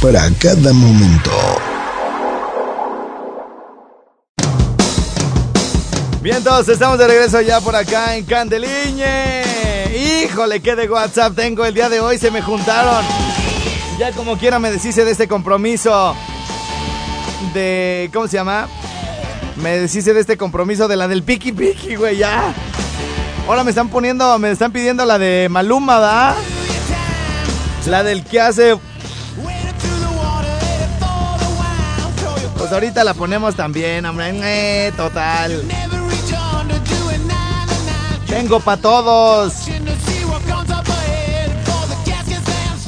para cada momento. Bien, todos estamos de regreso ya por acá en Candeliñe. Híjole, qué de WhatsApp tengo el día de hoy, se me juntaron. Ya como quiera me deshice de este compromiso de... ¿Cómo se llama? Me deshice de este compromiso de la del Piki Piki, güey, ya. Ahora me están poniendo, me están pidiendo la de Maluma, ¿da? La del que hace... Pues ahorita la ponemos también, hombre. Eh, total. Tengo para todos.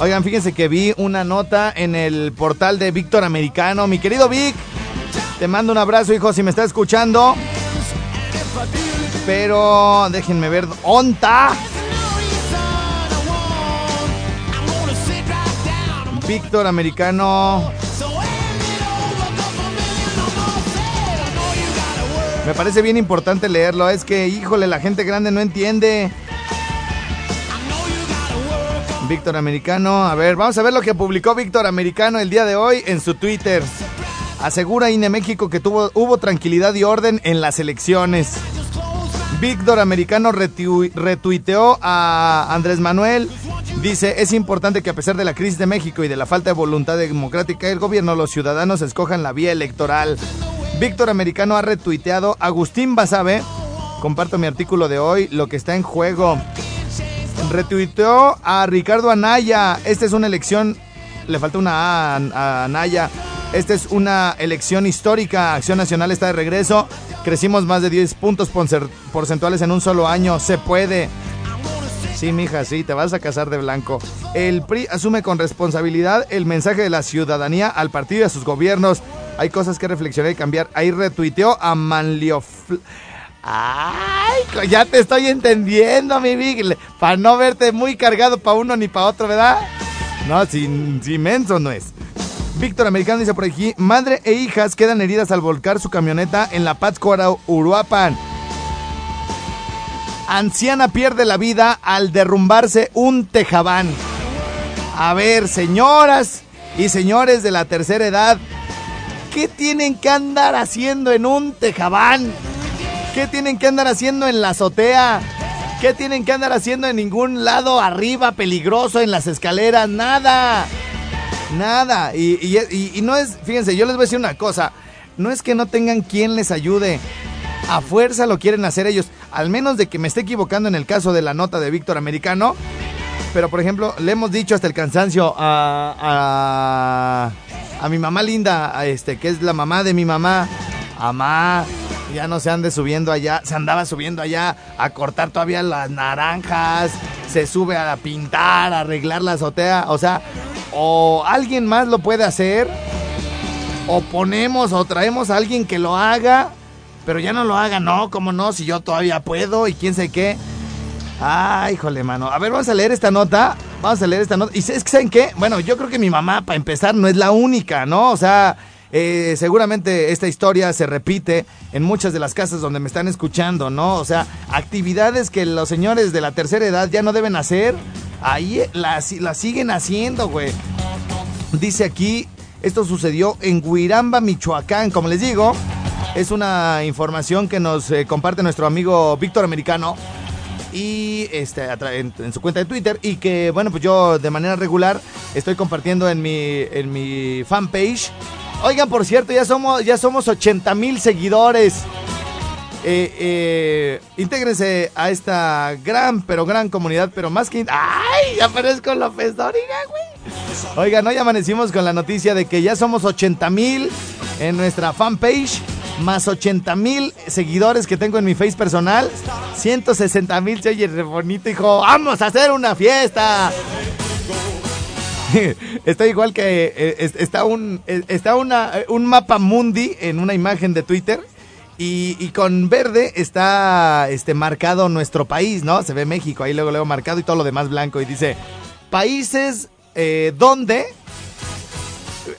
Oigan, fíjense que vi una nota en el portal de Víctor Americano. Mi querido Vic, te mando un abrazo, hijo, si me está escuchando. Pero déjenme ver. ¡Onta! Víctor Americano. Me parece bien importante leerlo. Es que, híjole, la gente grande no entiende. Víctor Americano. A ver, vamos a ver lo que publicó Víctor Americano el día de hoy en su Twitter. Asegura INE México que tuvo, hubo tranquilidad y orden en las elecciones. Víctor Americano retuiteó a Andrés Manuel. Dice, es importante que a pesar de la crisis de México y de la falta de voluntad democrática del gobierno, los ciudadanos escojan la vía electoral. Víctor Americano ha retuiteado Agustín Basabe. Comparto mi artículo de hoy, lo que está en juego. Retuiteó a Ricardo Anaya. Esta es una elección. Le falta una A a Anaya. Esta es una elección histórica. Acción Nacional está de regreso. Crecimos más de 10 puntos porcentuales en un solo año. Se puede. Sí, mija, sí, te vas a casar de blanco. El PRI asume con responsabilidad el mensaje de la ciudadanía al partido y a sus gobiernos. Hay cosas que reflexionar y cambiar. Ahí retuiteó a Manlio. Ay, ya te estoy entendiendo, mi Big. Para no verte muy cargado para uno ni para otro, ¿verdad? No, sin, inmenso no es. Víctor Americano dice por aquí, madre e hijas quedan heridas al volcar su camioneta en la Pátzcuaro, Uruapan. Anciana pierde la vida al derrumbarse un tejabán. A ver, señoras y señores de la tercera edad, ¿qué tienen que andar haciendo en un tejabán? ¿Qué tienen que andar haciendo en la azotea? ¿Qué tienen que andar haciendo en ningún lado arriba, peligroso, en las escaleras? Nada. Nada. Y, no es, fíjense, yo les voy a decir una cosa. No es que no tengan quien les ayude. A fuerza lo quieren hacer ellos. Al menos de que me esté equivocando en el caso de la nota de Víctor Americano. Pero, por ejemplo, le hemos dicho hasta el cansancio a, a, a mi mamá linda, este, que es la mamá de mi mamá. Mamá, ya no se ande subiendo allá, se andaba subiendo allá a cortar todavía las naranjas, se sube a pintar, a arreglar la azotea, o sea, o alguien más lo puede hacer, o ponemos o traemos a alguien que lo haga, pero ya no lo haga, no, como no, si yo todavía puedo y quién sé qué. Ay, híjole, mano. A ver, vamos a leer esta nota. Vamos a leer esta nota. ¿Y es que saben qué? Bueno, yo creo que mi mamá, para empezar, no es la única, ¿no? O sea, eh, seguramente esta historia se repite en muchas de las casas donde me están escuchando, ¿no? O sea, actividades que los señores de la tercera edad ya no deben hacer, ahí las, siguen haciendo, güey. Dice aquí, esto sucedió en Guiramba, Michoacán, como les digo. Es una información que nos eh, comparte nuestro amigo Víctor Americano y este, en, su cuenta de Twitter y que, bueno, pues yo de manera regular estoy compartiendo en mi, en mi fanpage. Oigan, por cierto, ya somos, ya somos 80 mil seguidores. Eh, eh, intégrense a esta gran, pero gran comunidad, pero más que... ¡Ay! Ya aparezco López Dóriga, güey. Oigan, hoy amanecimos con la noticia de que ya somos 80 mil en nuestra fanpage, más 80 mil seguidores que tengo en mi face personal. 160 mil, se oye bonito, hijo. ¡Vamos a hacer una fiesta! está igual que eh, está un está una, un mapa mundi en una imagen de Twitter y, con verde está este marcado nuestro país, ¿no? Se ve México, ahí luego luego marcado y todo lo demás blanco. Y dice, países eh, donde,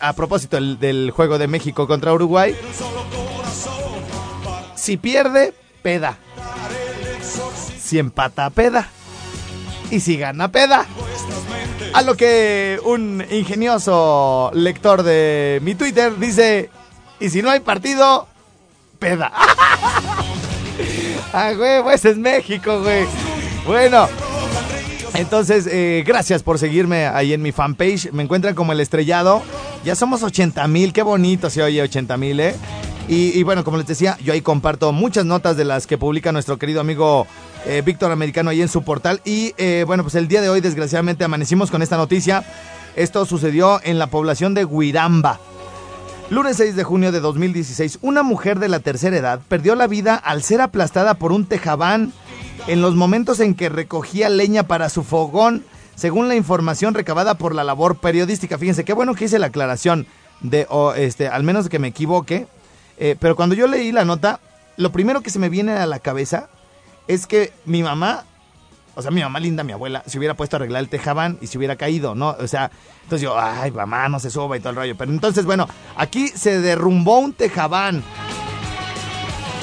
a propósito del juego de México contra Uruguay, si pierde, peda. Si empata, peda. Y si gana, peda. A lo que un ingenioso lector de mi Twitter dice, y si no hay partido, peda. ah, güey, pues es México, güey. Bueno. Entonces, eh, gracias por seguirme ahí en mi fanpage. Me encuentran como el estrellado. Ya somos 80 mil, qué bonito se oye 80 mil, ¿eh? Y, bueno, como les decía, yo ahí comparto muchas notas de las que publica nuestro querido amigo eh, Víctor Americano ahí en su portal. Y eh, bueno, pues el día de hoy, desgraciadamente, amanecimos con esta noticia. Esto sucedió en la población de Huiramba. Lunes 6 de junio de 2016, una mujer de la tercera edad perdió la vida al ser aplastada por un tejabán en los momentos en que recogía leña para su fogón, según la información recabada por la labor periodística. Fíjense, qué bueno que hice la aclaración de, este, al menos que me equivoque, eh, pero cuando yo leí la nota, lo primero que se me viene a la cabeza es que mi mamá o sea, mi mamá linda, mi abuela, se hubiera puesto a arreglar el tejabán y se hubiera caído, ¿no? O sea, entonces yo, ay, mamá, no se suba y todo el rollo. Pero entonces, bueno, aquí se derrumbó un tejabán.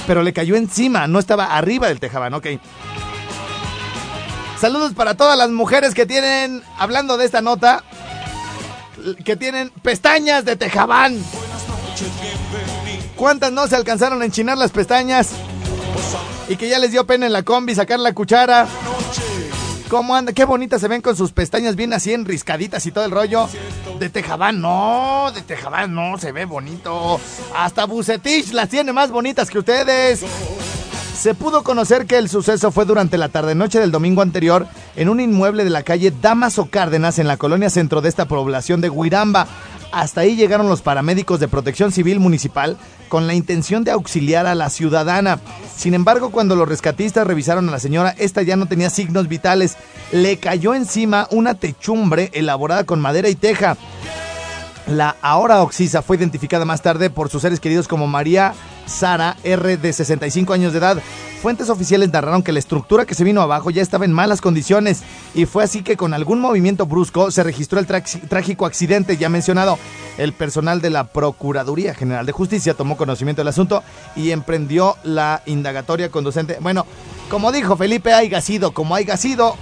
Pero le cayó encima, no estaba arriba del tejabán, ok. Saludos para todas las mujeres que tienen, hablando de esta nota, que tienen pestañas de tejabán. ¿Cuántas no se alcanzaron a enchinar las pestañas? Y que ya les dio pena en la combi sacar la cuchara. ¿Cómo anda? Qué bonitas se ven con sus pestañas bien así enriscaditas y todo el rollo. De Tejabán, no, de Tejabán no, se ve bonito. Hasta Bucetich las tiene más bonitas que ustedes. Se pudo conocer que el suceso fue durante la tarde-noche del domingo anterior en un inmueble de la calle Damaso Cárdenas en la colonia centro de esta población de Huiramba. Hasta ahí llegaron los paramédicos de protección civil municipal con la intención de auxiliar a la ciudadana. Sin embargo, cuando los rescatistas revisaron a la señora, esta ya no tenía signos vitales. Le cayó encima una techumbre elaborada con madera y teja. La ahora Oxisa fue identificada más tarde por sus seres queridos como María Sara R de 65 años de edad. Fuentes oficiales narraron que la estructura que se vino abajo ya estaba en malas condiciones y fue así que con algún movimiento brusco se registró el trágico accidente ya mencionado. El personal de la Procuraduría General de Justicia tomó conocimiento del asunto y emprendió la indagatoria conducente. Bueno, como dijo Felipe, haya sido como haya sido,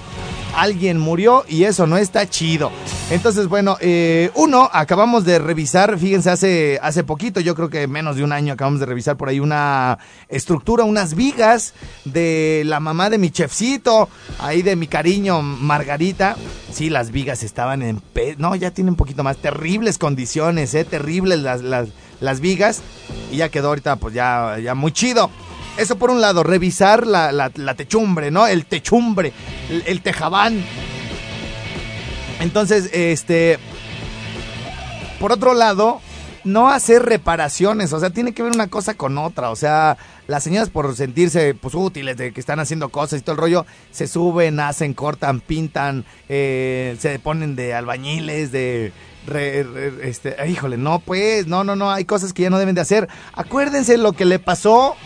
alguien murió y eso no está chido. Entonces, bueno, eh, uno, acabamos de revisar, fíjense, hace, hace poquito, yo creo que menos de un año, acabamos de revisar por ahí una estructura, unas vigas de la mamá de mi chefcito, ahí de mi cariño Margarita. Sí, las vigas estaban en... No, ya tiene un poquito más. Terribles condiciones, ¿eh? Terribles las, las, las vigas. Y ya quedó ahorita, pues ya, ya muy chido. Eso por un lado, revisar la, techumbre, ¿no? El techumbre, el, tejabán. Entonces, este. Por otro lado, no hacer reparaciones, o sea, tiene que ver una cosa con otra, o sea, las señoras por sentirse pues útiles de que están haciendo cosas y todo el rollo, se suben, hacen, cortan, pintan, eh, se ponen de albañiles, de este, híjole, no pues, no, no, no, hay cosas que ya no deben de hacer. Acuérdense lo que le pasó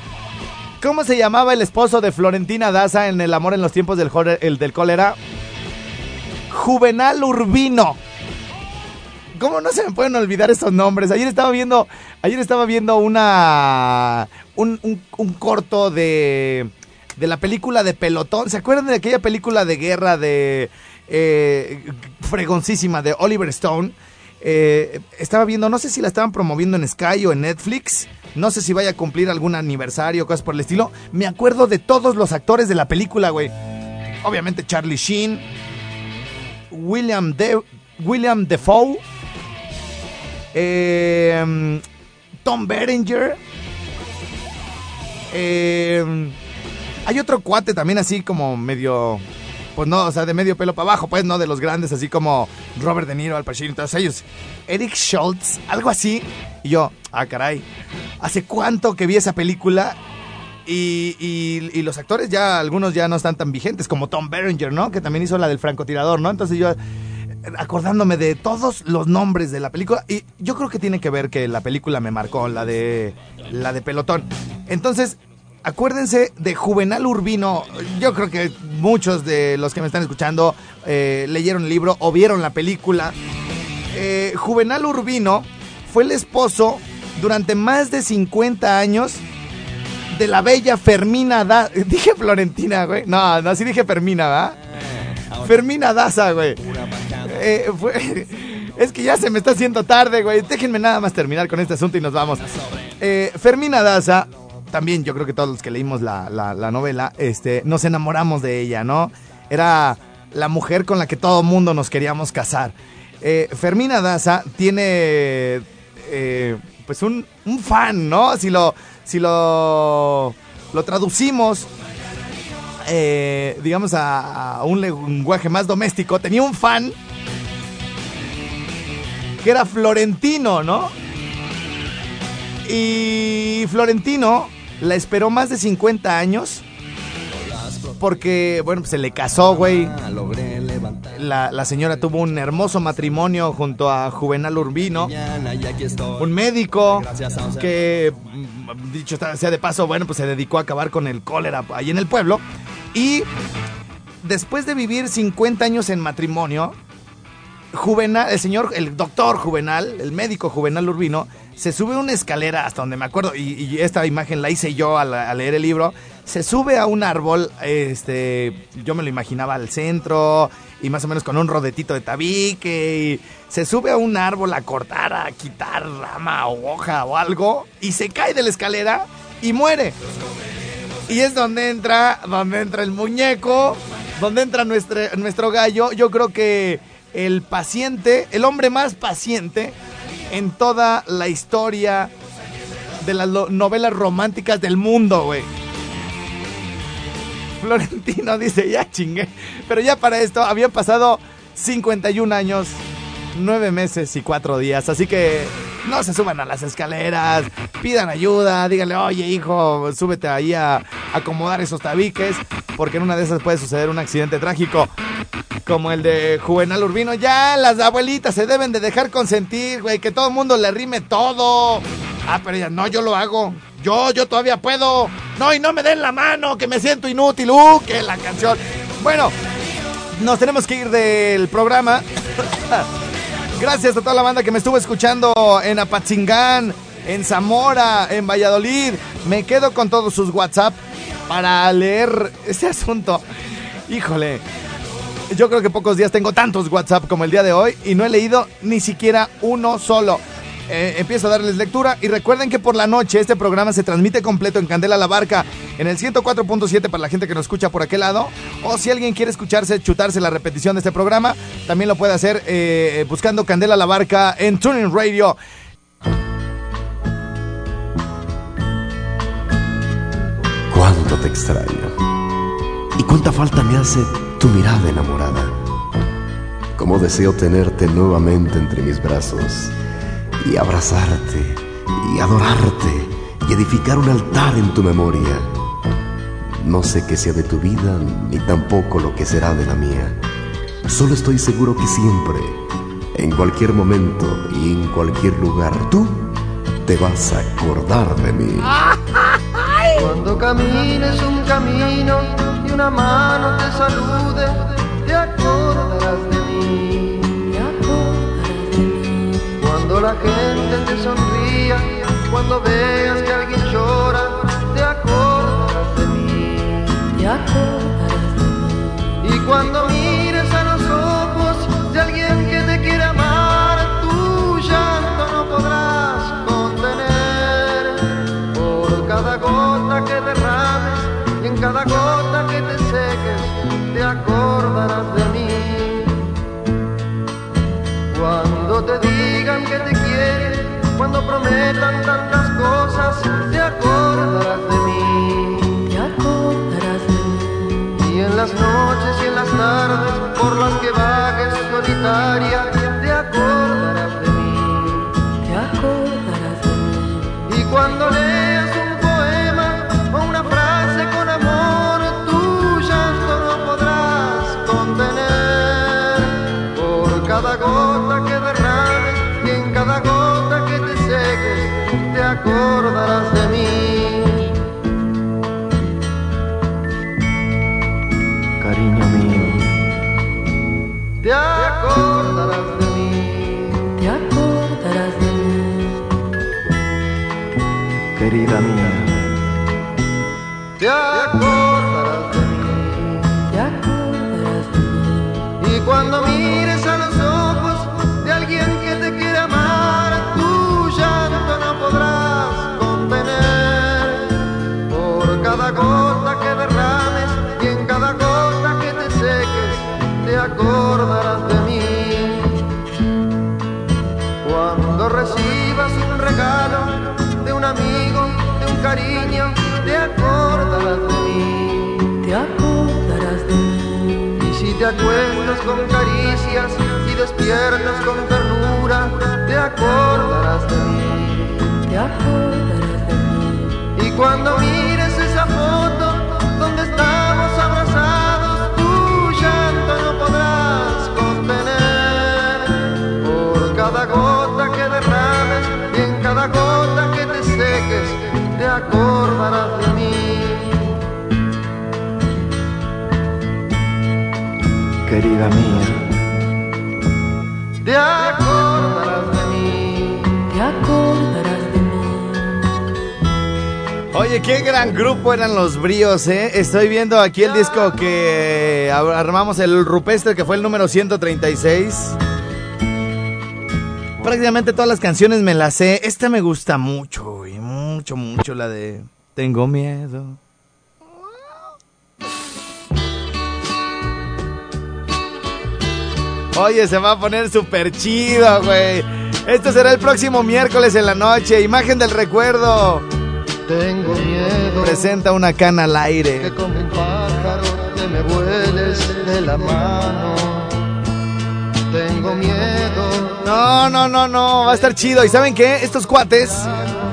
¿Cómo se llamaba el esposo de Florentina Daza en El amor en los tiempos del, el, del cólera? Juvenal Urbino. ¿Cómo no se me pueden olvidar esos nombres? Ayer estaba viendo, ayer estaba viendo una un, corto de de la película de Pelotón. ¿Se acuerdan de aquella película de guerra de eh, fregoncísima de Oliver Stone? Eh, estaba viendo, no sé si la estaban promoviendo en Sky o en Netflix. No sé si vaya a cumplir algún aniversario o cosas por el estilo. Me acuerdo de todos los actores de la película, güey. Obviamente Charlie Sheen, William William Defoe, eh, Tom Berenger. Eh, hay otro cuate también así como medio, pues no, o sea, de medio pelo para abajo, pues no, de los grandes, así como Robert De Niro, Al Pacino, todos ellos. Eric Schultz, algo así. Y yo, ah, caray, ¿hace cuánto que vi esa película? Y, y, y, los actores ya, algunos ya no están tan vigentes, como Tom Berenger, ¿no? Que también hizo la del francotirador, ¿no? Entonces yo, acordándome de todos los nombres de la película, y yo creo que tiene que ver que la película me marcó, la de, la de Pelotón. Entonces, acuérdense de Juvenal Urbino. Yo creo que muchos de los que me están escuchando eh, leyeron el libro o vieron la película. Eh, Juvenal Urbino fue el esposo durante más de 50 años de la bella Fermina Daza. Dije Florentina, güey. No, no, sí dije Fermina, ¿verdad? Fermina Daza, güey. Eh, fue, es que ya se me está haciendo tarde, güey. Déjenme nada más terminar con este asunto y nos vamos. Eh, Fermina Daza, también yo creo que todos los que leímos la, la, la, novela, este, nos enamoramos de ella, ¿no? Era la mujer con la que todo mundo nos queríamos casar. Eh, Fermina Daza tiene, pues, un, un fan, ¿no? Si lo si lo, lo traducimos, eh, digamos, a, un lenguaje más doméstico, tenía un fan que era Florentino, ¿no? Y Florentino la esperó más de 50 años porque, bueno, pues se le casó, güey. La, la, señora tuvo un hermoso matrimonio junto a Juvenal Urbino, un médico que, dicho sea de paso, bueno, pues se dedicó a acabar con el cólera ahí en el pueblo. Y después de vivir 50 años en matrimonio, Juvenal, el señor, el doctor Juvenal, el médico Juvenal Urbino, se sube una escalera hasta donde me acuerdo, y, esta imagen la hice yo al, leer el libro, se sube a un árbol, este, yo me lo imaginaba al centro, y más o menos con un rodetito de tabique, se sube a un árbol a cortar, a quitar rama o hoja o algo, y se cae de la escalera y muere. Y es donde entra, donde entra el muñeco, donde entra nuestro, nuestro gallo, yo creo que el paciente, el hombre más paciente en toda la historia de las novelas románticas del mundo, güey. Florentino dice, ya chingué. Pero ya para esto habían pasado 51 años, 9 meses y 4 días. Así que no se suban a las escaleras, pidan ayuda, díganle, oye hijo, súbete ahí a acomodar esos tabiques, porque en una de esas puede suceder un accidente trágico. Como el de Juvenal Urbino. Ya las abuelitas se deben de dejar consentir, güey, que todo el mundo le rime todo. Ah, pero ya no, yo lo hago. Yo, yo todavía puedo. No, y no me den la mano, que me siento inútil. Uh, que la canción. Bueno, nos tenemos que ir del programa. Gracias a toda la banda que me estuvo escuchando en Apatzingán, en Zamora, en Valladolid. Me quedo con todos sus WhatsApp para leer este asunto. Híjole, yo creo que pocos días tengo tantos WhatsApp como el día de hoy y no he leído ni siquiera uno solo. Eh, empiezo a darles lectura y recuerden que por la noche este programa se transmite completo en Candela la Barca en el 104.7 para la gente que nos escucha por aquel lado o si alguien quiere escucharse, chutarse la repetición de este programa, también lo puede hacer eh, buscando Candela la Barca en Tuning Radio. Cuánto te extraño y cuánta falta me hace tu mirada enamorada. Cómo deseo tenerte nuevamente entre mis brazos y abrazarte y adorarte y edificar un altar en tu memoria. No sé qué sea de tu vida ni tampoco lo que será de la mía. Solo estoy seguro que siempre, en cualquier momento y en cualquier lugar, tú te vas a acordar de mí. Cuando camines un camino y una mano te salude, Cuando la gente te sonría, cuando veas que alguien llora, te acordarás de mí. Te acordarás de mí. Y cuando tan tan querida mía, cariño, te acordarás de mí. te acordarás de mí, Y si te acuestas con caricias y despiertas con ternura, te acordarás de mí. te acordarás de mí, Y cuando mires mía, Te acordarás de mí. te acordarás de mí, Oye, qué gran grupo eran los bríos, ¿eh? Estoy viendo aquí el disco que armamos, el rupestre, que fue el número 136. Prácticamente todas las canciones me las sé. Esta me gusta mucho, y mucho, mucho, la de Tengo miedo. Oye, se va a poner súper chido, güey. Esto será el próximo miércoles en la noche. Imagen del recuerdo. Tengo miedo. Presenta una cana al que aire. como un pájaro te me vueles de la mano. Tengo miedo. No, no, no, no. Va a estar chido. ¿Y saben qué? Estos cuates,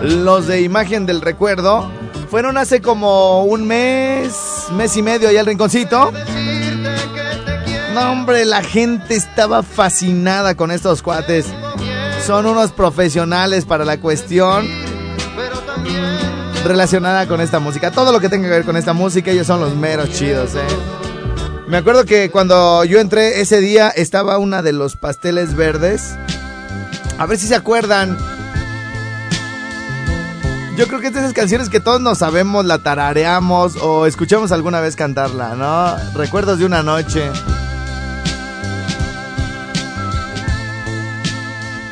los de Imagen del Recuerdo, fueron hace como un mes, mes y medio allá al rinconcito. No, hombre, la gente estaba fascinada con estos cuates. Son unos profesionales para la cuestión relacionada con esta música. Todo lo que tenga que ver con esta música, ellos son los meros chidos, eh. Me acuerdo que cuando yo entré ese día estaba una de los pasteles verdes. A ver si se acuerdan. Yo creo que es de esas canciones que todos nos sabemos, la tarareamos o escuchamos alguna vez cantarla, ¿no? Recuerdos de una noche.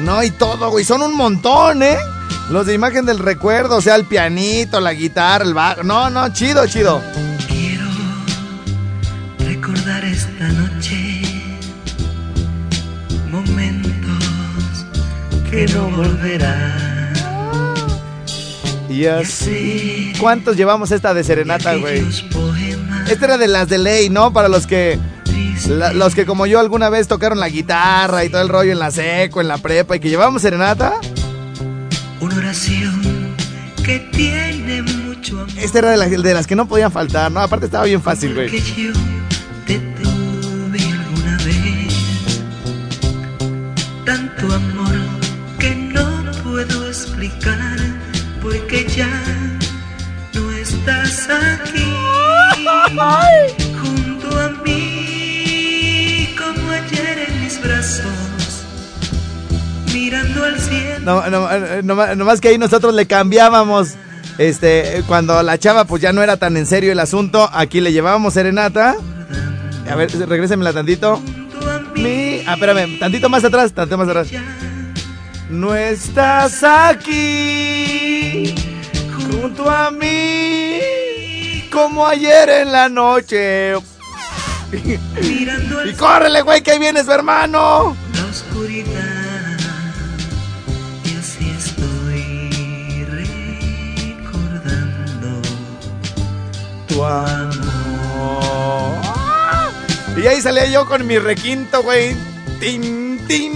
No, y todo, güey. Son un montón, ¿eh? Los de imagen del recuerdo, o sea, el pianito, la guitarra, el bajo. No, no, chido, chido. Quiero recordar esta noche momentos que no volverán. Y así. ¿Cuántos llevamos esta de serenata, güey? Esta era de las de ley, ¿no? Para los que. La- los que como yo alguna vez tocaron la guitarra y todo el rollo en la seco, en la prepa y que llevábamos serenata. una oración que tiene mucho amor. Esta era de, las- de las que no podían faltar, ¿no? Aparte estaba bien fácil, güey. yo te tuve alguna vez. Tanto amor que no puedo explicar porque ya no estás aquí. mirando al cielo. No, no, eh, no, nomás que ahí nosotros le cambiábamos. Este, cuando la chava pues ya no era tan en serio el asunto, aquí le llevábamos serenata. A ver, regrésenmela tantito. Mi, ah, espérame, tantito más atrás, tantito más atrás. No estás aquí junto a mí como ayer en la noche. Y córrele, güey, que ahí vienes, hermano. La oscuridad, y así estoy recordando tu amor. Ah, y ahí salía yo con mi requinto, güey. Tim, tim.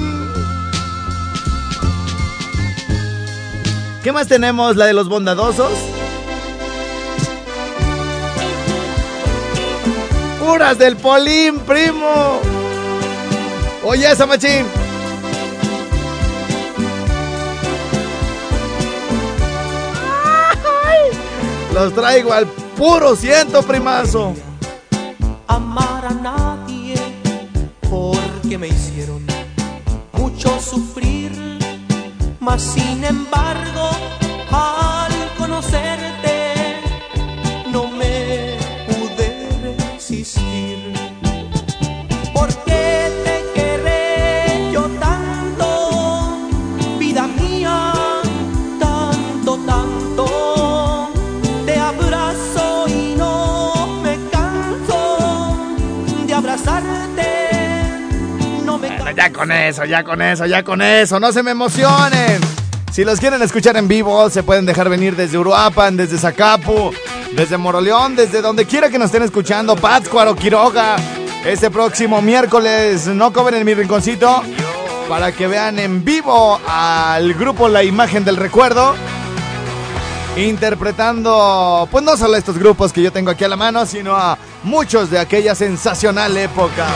¿Qué más tenemos? ¿La de los bondadosos? Puras del Polín, primo. Oye, esa machín. Ay, Los traigo al puro ciento, primazo. amar a nadie porque me hicieron mucho sufrir, mas sin embargo al conocerte con eso, ya con eso, ya con eso, no se me emocionen. Si los quieren escuchar en vivo, se pueden dejar venir desde Uruapan, desde Zacapu, desde Moroleón, desde donde quiera que nos estén escuchando, Pátzcuaro, Quiroga. Este próximo miércoles, no cobren en mi rinconcito, para que vean en vivo al grupo La Imagen del Recuerdo. Interpretando, pues no solo estos grupos que yo tengo aquí a la mano, sino a muchos de aquella sensacional época.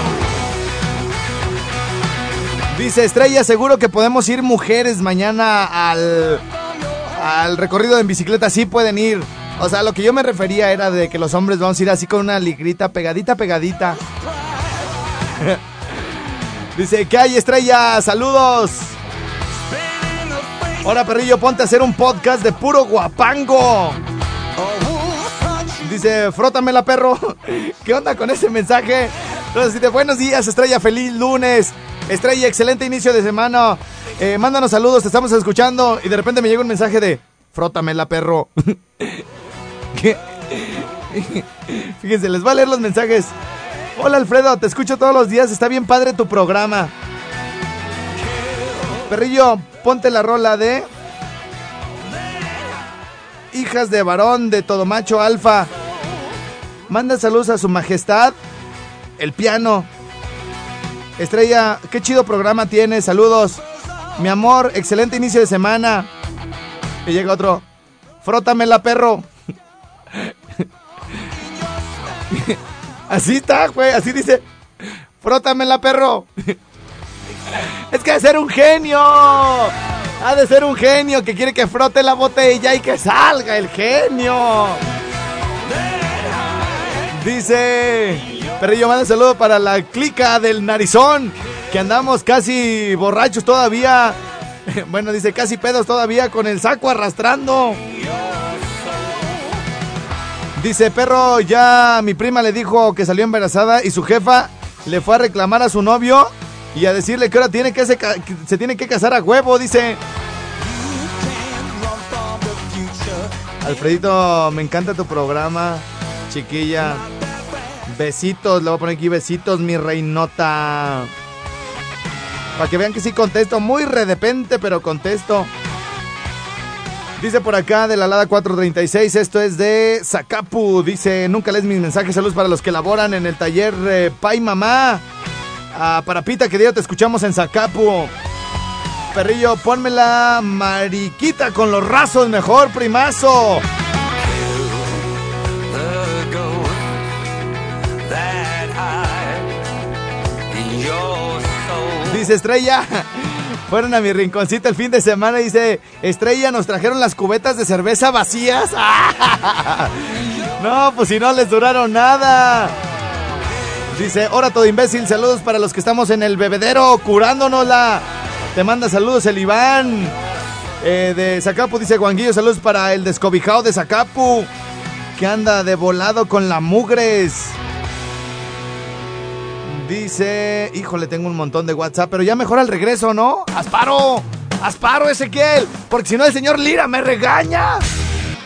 Dice Estrella, seguro que podemos ir mujeres mañana al, al recorrido en bicicleta. Sí pueden ir. O sea, lo que yo me refería era de que los hombres vamos a ir así con una ligrita pegadita, pegadita. Dice, ¿qué hay Estrella? Saludos. Ahora, perrillo, ponte a hacer un podcast de puro guapango. Dice, frótamela, perro. ¿Qué onda con ese mensaje? Entonces, dice, buenos días, Estrella, feliz lunes. Estrella, excelente inicio de semana. Eh, mándanos saludos, te estamos escuchando. Y de repente me llega un mensaje de, frótamela, perro. Fíjense, les voy a leer los mensajes. Hola, Alfredo, te escucho todos los días. Está bien padre tu programa. Perrillo, ponte la rola de... Hijas de varón de todo macho alfa. Manda saludos a su majestad. El piano. Estrella, qué chido programa tienes. Saludos. Mi amor, excelente inicio de semana. Y llega otro. Frótamela, perro. Así está, güey. Así dice. Frótamela, perro. Es que ha de ser un genio. Ha de ser un genio que quiere que frote la botella y que salga el genio. Dice Perrillo, manda saludo para la clica del narizón. Que andamos casi borrachos todavía. Bueno, dice casi pedos todavía con el saco arrastrando. Dice, perro, ya mi prima le dijo que salió embarazada y su jefa le fue a reclamar a su novio y a decirle que ahora tiene que se, se tiene que casar a huevo, dice. Alfredito, me encanta tu programa, chiquilla. Besitos, le voy a poner aquí besitos, mi reinota. Para que vean que sí contesto, muy redepente, pero contesto. Dice por acá de la Lada 436, esto es de Zacapu. Dice, nunca lees mis mensajes, saludos para los que laboran en el taller eh, Pai Mamá. Ah, para Pita, que día te escuchamos en Zacapu. Perrillo, ponme la mariquita con los rasos mejor, primazo. Estrella, fueron a mi rinconcito el fin de semana. Dice, Estrella, nos trajeron las cubetas de cerveza vacías. No, pues si no les duraron nada. Dice, ahora todo imbécil, saludos para los que estamos en el bebedero curándonosla. Te manda saludos el Iván. Eh, de Zacapu, dice Guanguillo, saludos para el descobijado de Zacapu. Que anda de volado con la mugres. Dice, híjole, tengo un montón de WhatsApp, pero ya mejor al regreso, ¿no? Asparo, asparo Ezequiel, porque si no el señor Lira me regaña.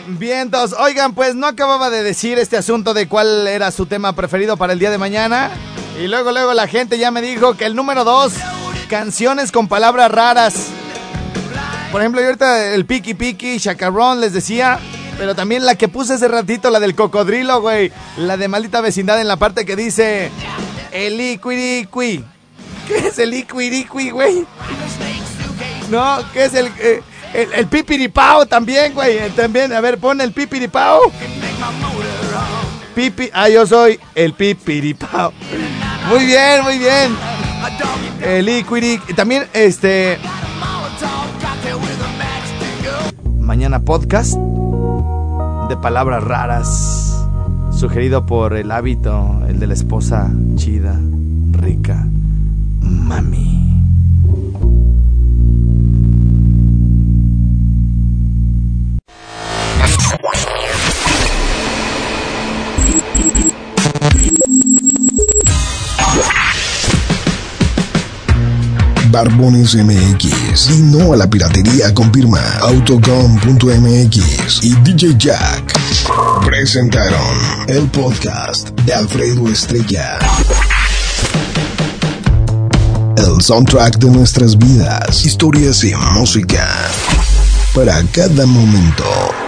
Vientos, oigan, pues no acababa de decir este asunto de cuál era su tema preferido para el día de mañana. Y luego, luego la gente ya me dijo que el número dos, canciones con palabras raras. Por ejemplo, yo ahorita el Piki Piki, Chacarrón les decía Pero también la que puse hace ratito, la del cocodrilo, güey. La de maldita vecindad en la parte que dice. El iquiriqui. ¿Qué es el iquiriqui, güey? No, ¿qué es el. eh, el, pipiripao también, güey? eh, También, a ver, pon el pipiripao. Pipi. Ah, yo soy el pipiripao. Muy bien, muy bien. El iquiriqui. También, este. Mañana podcast de palabras raras, sugerido por el hábito, el de la esposa chida, rica, mami. Barbones MX y no a la piratería con firma Autocom.mx y DJ Jack presentaron el podcast de Alfredo Estrella. El soundtrack de nuestras vidas, historias y música para cada momento.